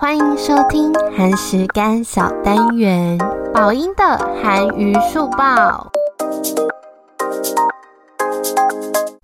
欢迎收听韩食干小单元，宝音的韩娱速报。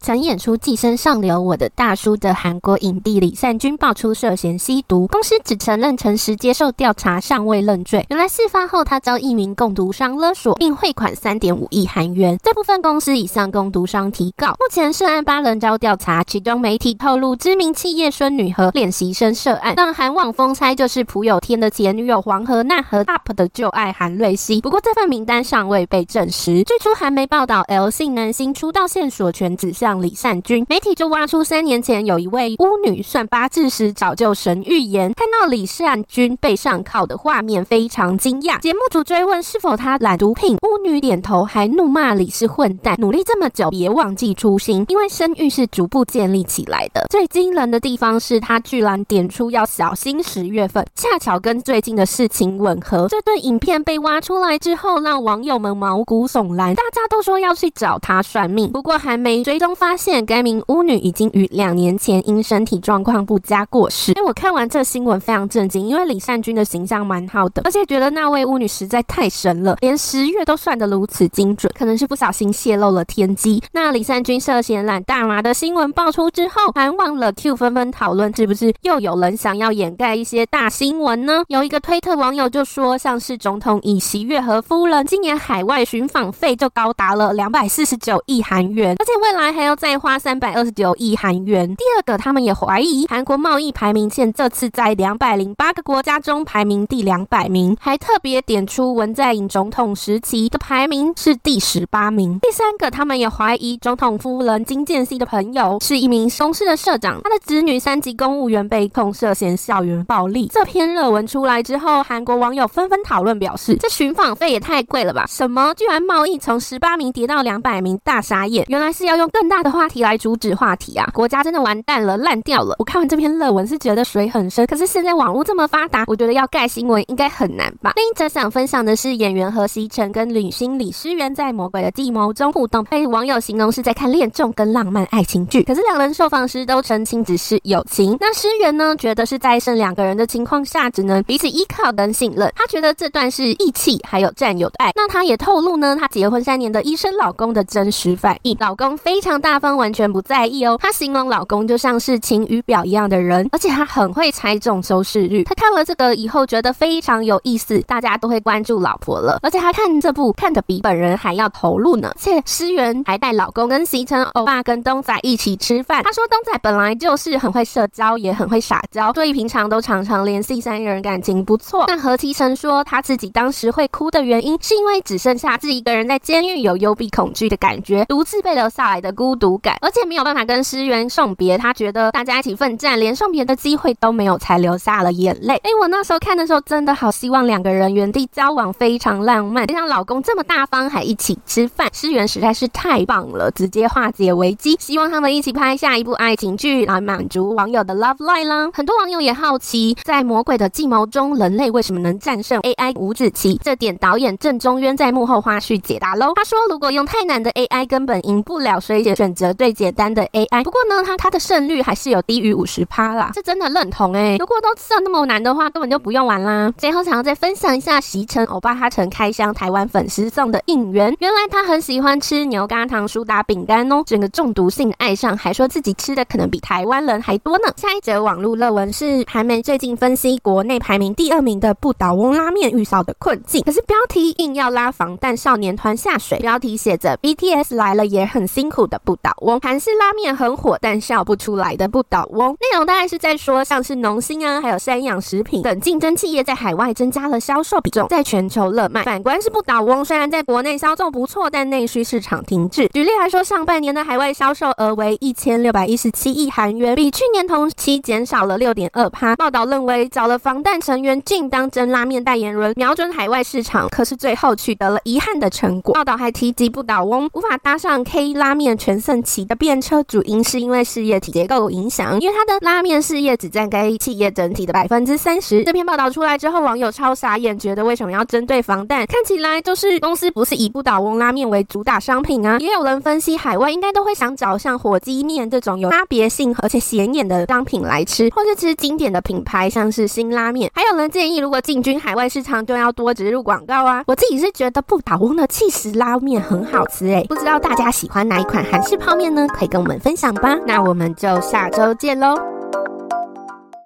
曾演出《寄生上流》我的大叔的韩国影帝李善均爆出涉嫌吸毒，公司只承认诚实接受调查，尚未认罪。原来事发后，他遭一名共毒商勒索，并汇款三点五亿韩元。这部分公司已向共毒商提告。目前涉案八人遭调查，其中媒体透露，知名企业孙女和练习生涉案，让韩网疯猜就是朴有天的前女友黄河娜和 UP 的旧爱韩瑞希。不过这份名单尚未被证实。最初韩媒报道，L 姓男星出道现索权指向李善君，媒体就挖出三年前有一位巫女算八字时早就神预言，看到李善君被上铐的画面非常惊讶。节目组追问是否他染毒品，巫女点头，还怒骂李是混蛋。努力这么久，别忘记初心，因为声誉是逐步建立起来的。最惊人的地方是他居然点出要小心十月份，恰巧跟最近的事情吻合。这段影片被挖出来之后，让网友们毛骨悚然，大家都说要去找他算命，不过还没追踪发现。该名巫女已经于两年前因身体状况不佳过世。所以我看完这新闻非常震惊，因为李善均的形象蛮好的，而且觉得那位巫女实在太神了，连十月都算得如此精准，可能是不小心泄露了天机。那李善均涉嫌染大麻的新闻爆出之后，还忘了 Q 纷纷讨论，是不是又有人想要掩盖一些大新闻呢？有一个推特网友就说，像是总统尹锡悦和夫人今年海外寻访费就高达了两百四十九亿韩元，而且未来还要再花。三百二十九亿韩元。第二个，他们也怀疑韩国贸易排名线这次在两百零八个国家中排名第两百名，还特别点出文在寅总统时期的排名是第十八名。第三个，他们也怀疑总统夫人金建熙的朋友是一名公司的社长，他的子女三级公务员被控涉嫌校园暴力。这篇热文出来之后，韩国网友纷纷讨论，表示这寻访费也太贵了吧？什么居然贸易从十八名跌到两百名，大傻眼！原来是要用更大的话题。来阻止话题啊！国家真的完蛋了，烂掉了。我看完这篇论文是觉得水很深，可是现在网络这么发达，我觉得要盖新闻应该很难吧。另一则想分享的是演员何锡辰跟女星李诗媛在《魔鬼的计谋》中互动，被网友形容是在看恋综跟浪漫爱情剧。可是两人受访时都澄清只是友情。那诗媛呢，觉得是在剩两个人的情况下，只能彼此依靠跟信任。她觉得这段是义气还有战友的爱。那她也透露呢，她结婚三年的医生老公的真实反应，老公非常大方，完全不在意哦。她形容老公就像是晴雨表一样的人，而且他很会猜中收视率。她看了这个以后，觉得非常有意思，大家都会关注老婆了。而且她看这部看得比本人还要投入呢。且诗媛还带老公跟锡辰欧巴跟东仔一起吃饭。她说东仔本来就是很会社交，也很会撒娇，所以平常都常常联系，三人感情不错。但何其成说他自己当时会哭的原因，是因为只剩下自己一个人在监狱，有幽闭恐惧的感觉，独自被留下来的孤独感。而且没有办法跟诗媛送别，他觉得大家一起奋战，连送别的机会都没有，才流下了眼泪。哎，我那时候看的时候，真的好希望两个人原地交往，非常浪漫。就像老公这么大方，还一起吃饭，诗媛实在是太棒了，直接化解危机。希望他们一起拍下一部爱情剧，来满足网友的 love line 啦。很多网友也好奇，在《魔鬼的计谋》中，人类为什么能战胜 AI 五子棋？这点导演郑中渊在幕后花絮解答喽。他说，如果用太难的 AI，根本赢不了，所以选择最简单的 AI，不过呢，他他的胜率还是有低于五十趴啦，这真的认同哎、如果都设那么难的话，根本就不用玩啦。最后想要再分享一下，席城欧巴他曾开箱台湾粉丝送的应援，原来他很喜欢吃牛轧糖苏打饼干哦，整个中毒性爱上，还说自己吃的可能比台湾人还多呢。下一则网络热文是韩媒最近分析国内排名第二名的不倒翁拉面遇到的困境，可是标题硬要拉防弹少年团下水，标题写着 BTS 来了也很辛苦的不倒翁，韩式拉面很火，但笑不出来的不倒翁。内容大概是在说，像是农心啊，还有山养食品等竞争企业在海外增加了销售比重，在全球热卖。反观是不倒翁，虽然在国内销售不错，但内需市场停滞。举例来说，上半年的海外销售额为一千六百一十七亿韩元，比去年同期减少了六点二趴。报道认为，找了防弹成员进当真拉面代言人，瞄准海外市场，可是最后取得了遗憾的成果。报道还提及，不倒翁无法搭上 K 拉面全盛期的变车，主因是因为事业体结构影响，因为他的拉面事业只占该企业整体的百分之三十。这篇报道出来之后，网友超傻眼，觉得为什么要针对防弹？看起来就是公司不是以不倒翁拉面为主打商品啊。也有人分析，海外应该都会想找像火鸡面这种有差别性而且显眼的商品来吃，或是吃经典的品牌，像是辛拉面。还有人建议，如果进军海外市场，就要多植入广告啊。我自己是觉得不倒翁的起司拉面很好吃诶，不知道大家喜欢喜欢哪一款韩式泡面呢？可以跟我们分享吧。那我们就下周见喽。